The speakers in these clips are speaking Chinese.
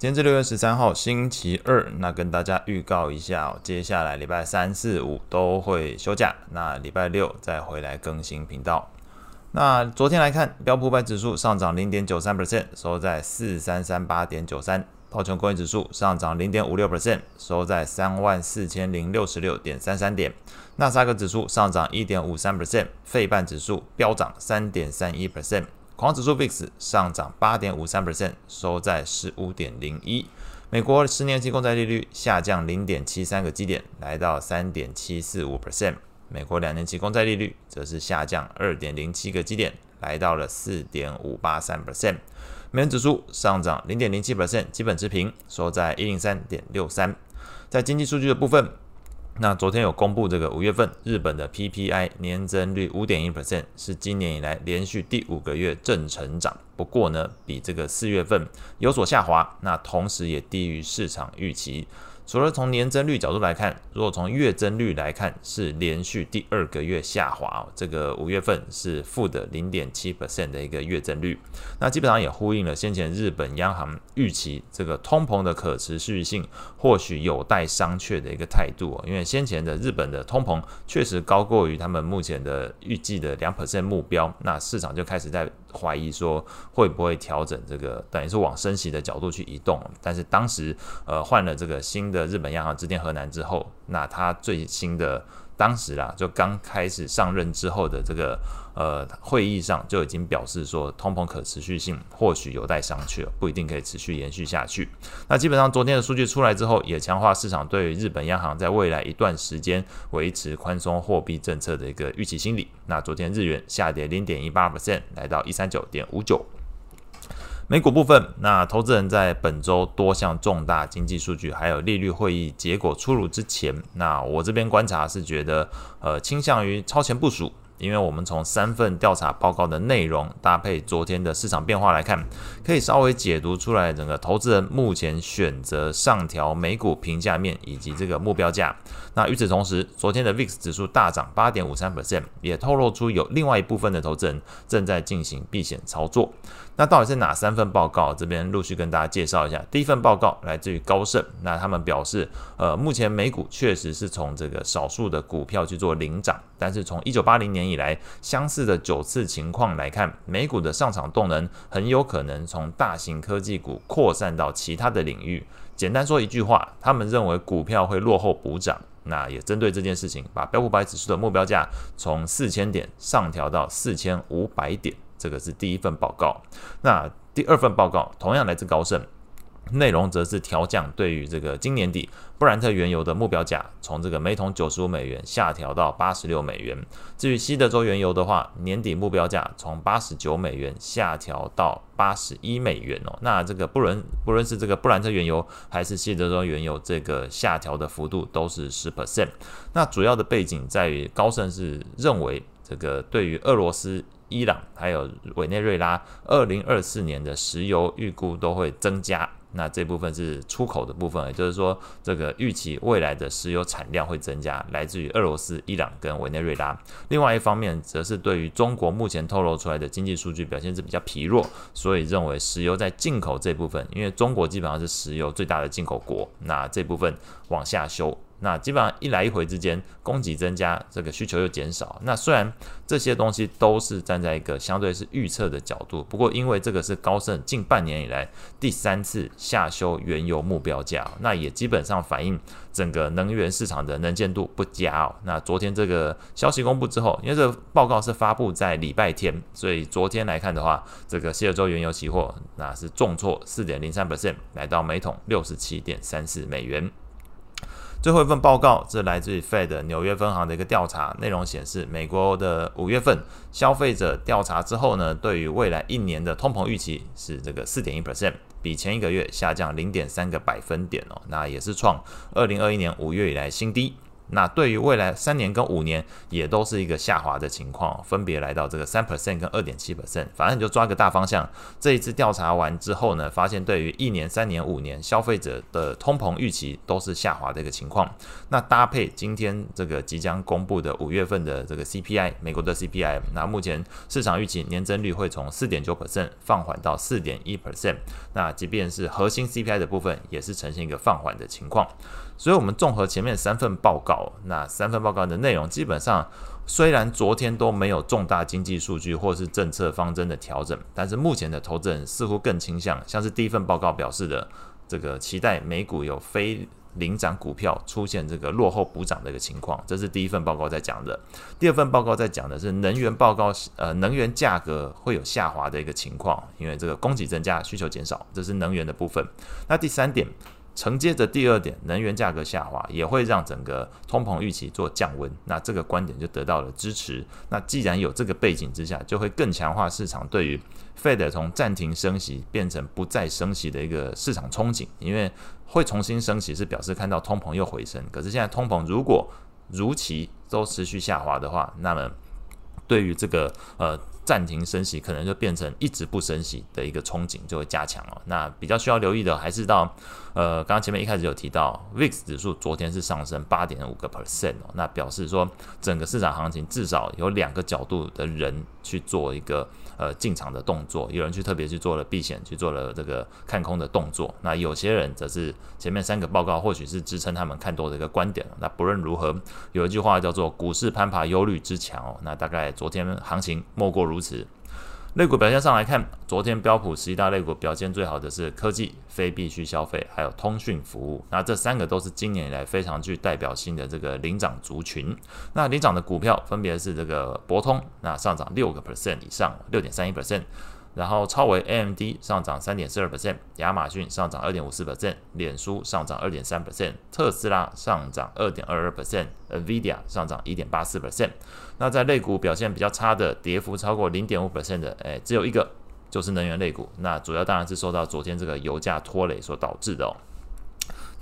今天是六月十三号，星期二。那跟大家预告一下哦，接下来礼拜三四五都会休假，那礼拜六再回来更新频道。那昨天来看，标普五百指数上涨零点九三 percent，收在四三三八点九三；道琼工业指数上涨零点五六 percent，收在三万四千零六十六点三三点；纳斯达克指数上涨一点五三 percent，费半指数飙涨三点三一 percent。恐慌指数 VIX 上涨八点五三 percent，收在十五点零一。美国十年期公债利率下降零点七三个基点，来到三点七四五 percent。美国两年期公债利率则是下降二点零七个基点，来到了四点五八三 percent。美元指数上涨零点零七 percent，基本持平，收在一零三点六三。在经济数据的部分。那昨天有公布这个五月份日本的 PPI 年增率五点一 percent，是今年以来连续第五个月正成长。不过呢，比这个四月份有所下滑，那同时也低于市场预期。除了从年增率角度来看，如果从月增率来看，是连续第二个月下滑。这个五月份是负的零点七 percent 的一个月增率，那基本上也呼应了先前日本央行预期这个通膨的可持续性或许有待商榷的一个态度。因为先前的日本的通膨确实高过于他们目前的预计的两 percent 目标，那市场就开始在怀疑说会不会调整这个等于是往升息的角度去移动。但是当时呃换了这个新的。日本央行致电河南之后，那他最新的当时啦，就刚开始上任之后的这个呃会议上就已经表示说，通膨可持续性或许有待商榷，不一定可以持续延续下去。那基本上昨天的数据出来之后，也强化市场对于日本央行在未来一段时间维持宽松货币政策的一个预期心理。那昨天日元下跌零点一八 percent，来到一三九点五九。美股部分，那投资人在本周多项重大经济数据还有利率会议结果出炉之前，那我这边观察是觉得，呃，倾向于超前部署。因为我们从三份调查报告的内容搭配昨天的市场变化来看，可以稍微解读出来整个投资人目前选择上调美股评价面以及这个目标价。那与此同时，昨天的 VIX 指数大涨八点五三 percent，也透露出有另外一部分的投资人正在进行避险操作。那到底是哪三份报告？这边陆续跟大家介绍一下。第一份报告来自于高盛，那他们表示，呃，目前美股确实是从这个少数的股票去做领涨，但是从一九八零年以来相似的九次情况来看，美股的上涨动能很有可能从大型科技股扩散到其他的领域。简单说一句话，他们认为股票会落后补涨。那也针对这件事情，把标普百指数的目标价从四千点上调到四千五百点。这个是第一份报告。那第二份报告同样来自高盛。内容则是调降对于这个今年底布兰特原油的目标价，从这个每桶九十五美元下调到八十六美元。至于西德州原油的话，年底目标价从八十九美元下调到八十一美元哦。那这个不论不论是这个布兰特原油还是西德州原油，这个下调的幅度都是十 percent。那主要的背景在于高盛是认为，这个对于俄罗斯、伊朗还有委内瑞拉，二零二四年的石油预估都会增加。那这部分是出口的部分，也就是说，这个预期未来的石油产量会增加，来自于俄罗斯、伊朗跟委内瑞拉。另外一方面，则是对于中国目前透露出来的经济数据表现是比较疲弱，所以认为石油在进口这部分，因为中国基本上是石油最大的进口国，那这部分往下修。那基本上一来一回之间，供给增加，这个需求又减少。那虽然这些东西都是站在一个相对是预测的角度，不过因为这个是高盛近半年以来第三次下修原油目标价，那也基本上反映整个能源市场的能见度不佳哦。那昨天这个消息公布之后，因为这个报告是发布在礼拜天，所以昨天来看的话，这个西德州原油期货那是重挫四点零三 percent，来到每桶六十七点三四美元。最后一份报告，是来自于 Fed 纽约分行的一个调查，内容显示，美国的五月份消费者调查之后呢，对于未来一年的通膨预期是这个四点一 percent，比前一个月下降零点三个百分点哦，那也是创二零二一年五月以来新低。那对于未来三年跟五年也都是一个下滑的情况，分别来到这个三 percent 跟二点七 percent。反正你就抓个大方向。这一次调查完之后呢，发现对于一年、三年、五年消费者的通膨预期都是下滑的一个情况。那搭配今天这个即将公布的五月份的这个 CPI，美国的 CPI，那目前市场预期年增率会从四点九 percent 放缓到四点一 percent。那即便是核心 CPI 的部分，也是呈现一个放缓的情况。所以，我们综合前面三份报告，那三份报告的内容基本上，虽然昨天都没有重大经济数据或是政策方针的调整，但是目前的投资人似乎更倾向，像是第一份报告表示的，这个期待美股有非领涨股票出现这个落后补涨的一个情况，这是第一份报告在讲的。第二份报告在讲的是能源报告，呃，能源价格会有下滑的一个情况，因为这个供给增加，需求减少，这是能源的部分。那第三点。承接着第二点，能源价格下滑也会让整个通膨预期做降温，那这个观点就得到了支持。那既然有这个背景之下，就会更强化市场对于 Fed 从暂停升息变成不再升息的一个市场憧憬，因为会重新升息是表示看到通膨又回升。可是现在通膨如果如期都持续下滑的话，那么对于这个呃。暂停升息，可能就变成一直不升息的一个憧憬，就会加强了。那比较需要留意的，还是到呃，刚刚前面一开始有提到，VIX 指数昨天是上升八点五个 percent 哦，那表示说整个市场行情至少有两个角度的人去做一个呃进场的动作，有人去特别去做了避险，去做了这个看空的动作。那有些人则是前面三个报告或许是支撑他们看多的一个观点。那不论如何，有一句话叫做“股市攀爬，忧虑之强”哦。那大概昨天行情莫过如此。类股表现上来看，昨天标普十一大类股表现最好的是科技、非必需消费，还有通讯服务。那这三个都是今年以来非常具代表性的这个领涨族群。那领涨的股票分别是这个博通，那上涨六个 percent 以上，六点三一 percent。然后超微 AMD 上涨三点四二 percent，亚马逊上涨二点五四 percent，脸书上涨二点三 percent，特斯拉上涨二点二二 percent，NVIDIA 上涨一点八四 percent。那在类股表现比较差的，跌幅超过零点五 percent 的，哎，只有一个，就是能源类股。那主要当然是受到昨天这个油价拖累所导致的哦。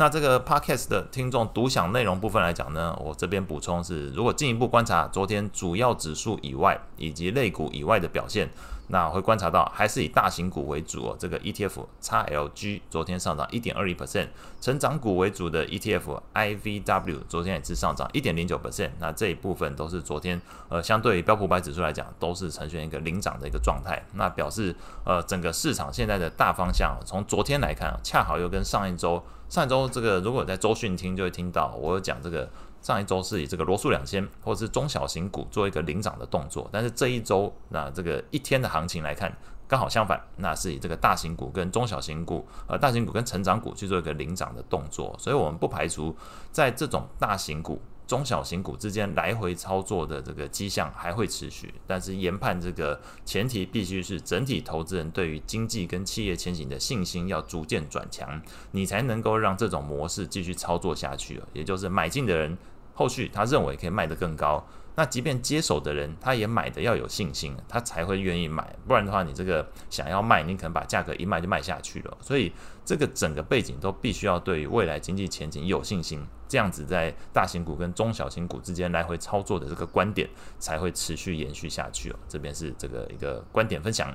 那这个 podcast 的听众独享内容部分来讲呢，我这边补充是，如果进一步观察昨天主要指数以外以及类股以外的表现。那会观察到，还是以大型股为主哦。这个 ETF XLG 昨天上涨一点二一 percent，成长股为主的 ETF IVW 昨天也是上涨一点零九 percent。那这一部分都是昨天呃，相对于标普百指数来讲，都是呈现一个领涨的一个状态。那表示呃，整个市场现在的大方向，从昨天来看，恰好又跟上一周，上一周这个如果在周讯听就会听到我有讲这个。上一周是以这个罗素两千或者是中小型股做一个领涨的动作，但是这一周那这个一天的行情来看，刚好相反，那是以这个大型股跟中小型股，呃，大型股跟成长股去做一个领涨的动作，所以我们不排除在这种大型股。中小型股之间来回操作的这个迹象还会持续，但是研判这个前提必须是整体投资人对于经济跟企业前景的信心要逐渐转强，你才能够让这种模式继续操作下去。也就是买进的人后续他认为可以卖得更高。那即便接手的人，他也买的要有信心，他才会愿意买，不然的话，你这个想要卖，你可能把价格一卖就卖下去了。所以，这个整个背景都必须要对于未来经济前景有信心，这样子在大型股跟中小型股之间来回操作的这个观点才会持续延续下去哦。这边是这个一个观点分享。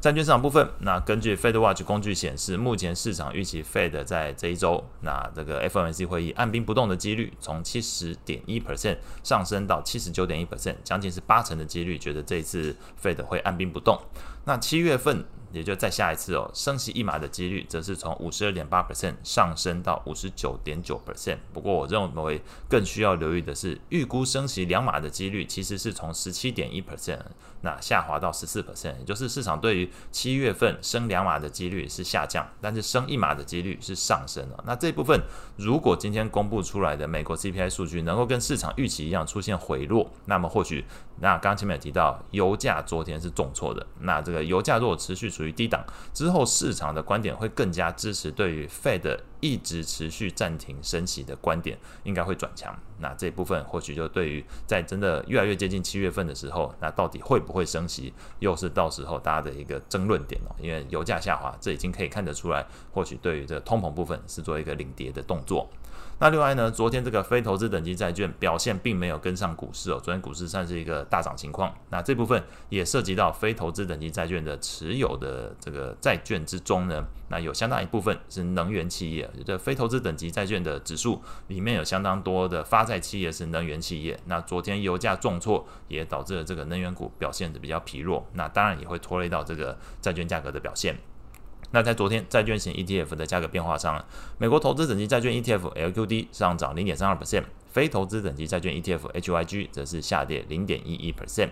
债券市场部分，那根据 FedWatch 工具显示，目前市场预期 Fed 在这一周，那这个 FOMC 会议按兵不动的几率从七十点一 percent 上升到七十九点一 percent，将近是八成的几率，觉得这一次 Fed 会按兵不动。那七月份。也就再下一次哦，升息一码的几率则是从五十二点八 percent 上升到五十九点九 percent。不过，我认为更需要留意的是，预估升息两码的几率其实是从十七点一 percent 那下滑到十四 percent，也就是市场对于七月份升两码的几率是下降，但是升一码的几率是上升了。那这部分如果今天公布出来的美国 CPI 数据能够跟市场预期一样出现回落，那么或许那刚刚前面有提到油价昨天是重挫的，那这个油价如果持续处于低档之后，市场的观点会更加支持对于 Fed 一直持续暂停升息的观点应该会转强。那这部分或许就对于在真的越来越接近七月份的时候，那到底会不会升息，又是到时候大家的一个争论点哦。因为油价下滑，这已经可以看得出来，或许对于这个通膨部分是做一个领跌的动作。那另外呢，昨天这个非投资等级债券表现并没有跟上股市哦，昨天股市算是一个大涨情况。那这部分也涉及到非投资等级债券的持有的这个债券之中呢，那有相当一部分是能源企业，这非投资等级债券的指数里面有相当多的发债企业是能源企业。那昨天油价重挫，也导致了这个能源股表现的比较疲弱，那当然也会拖累到这个债券价格的表现。那在昨天债券型 ETF 的价格变化上，美国投资等级债券 ETF LQD 上涨零点三二 percent，非投资等级债券 ETF HYG 则是下跌零点一一 percent。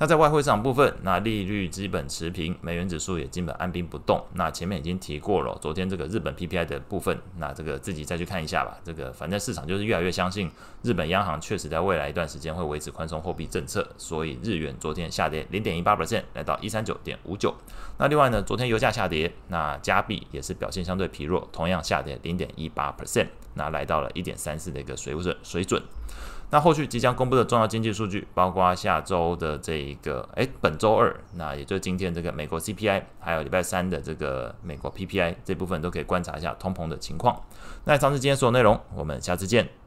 那在外汇市场部分，那利率基本持平，美元指数也基本按兵不动。那前面已经提过了，昨天这个日本 PPI 的部分，那这个自己再去看一下吧。这个反正市场就是越来越相信日本央行确实在未来一段时间会维持宽松货币政策，所以日元昨天下跌零点一八 percent，来到一三九点五九。那另外呢，昨天油价下跌，那加币也是表现相对疲弱，同样下跌零点一八 percent，那来到了一点三四的一个水准水准。那后续即将公布的重要经济数据，包括下周的这一个，哎，本周二，那也就是今天这个美国 CPI，还有礼拜三的这个美国 PPI 这部分都可以观察一下通膨的情况。那以上是今天所有内容，我们下次见。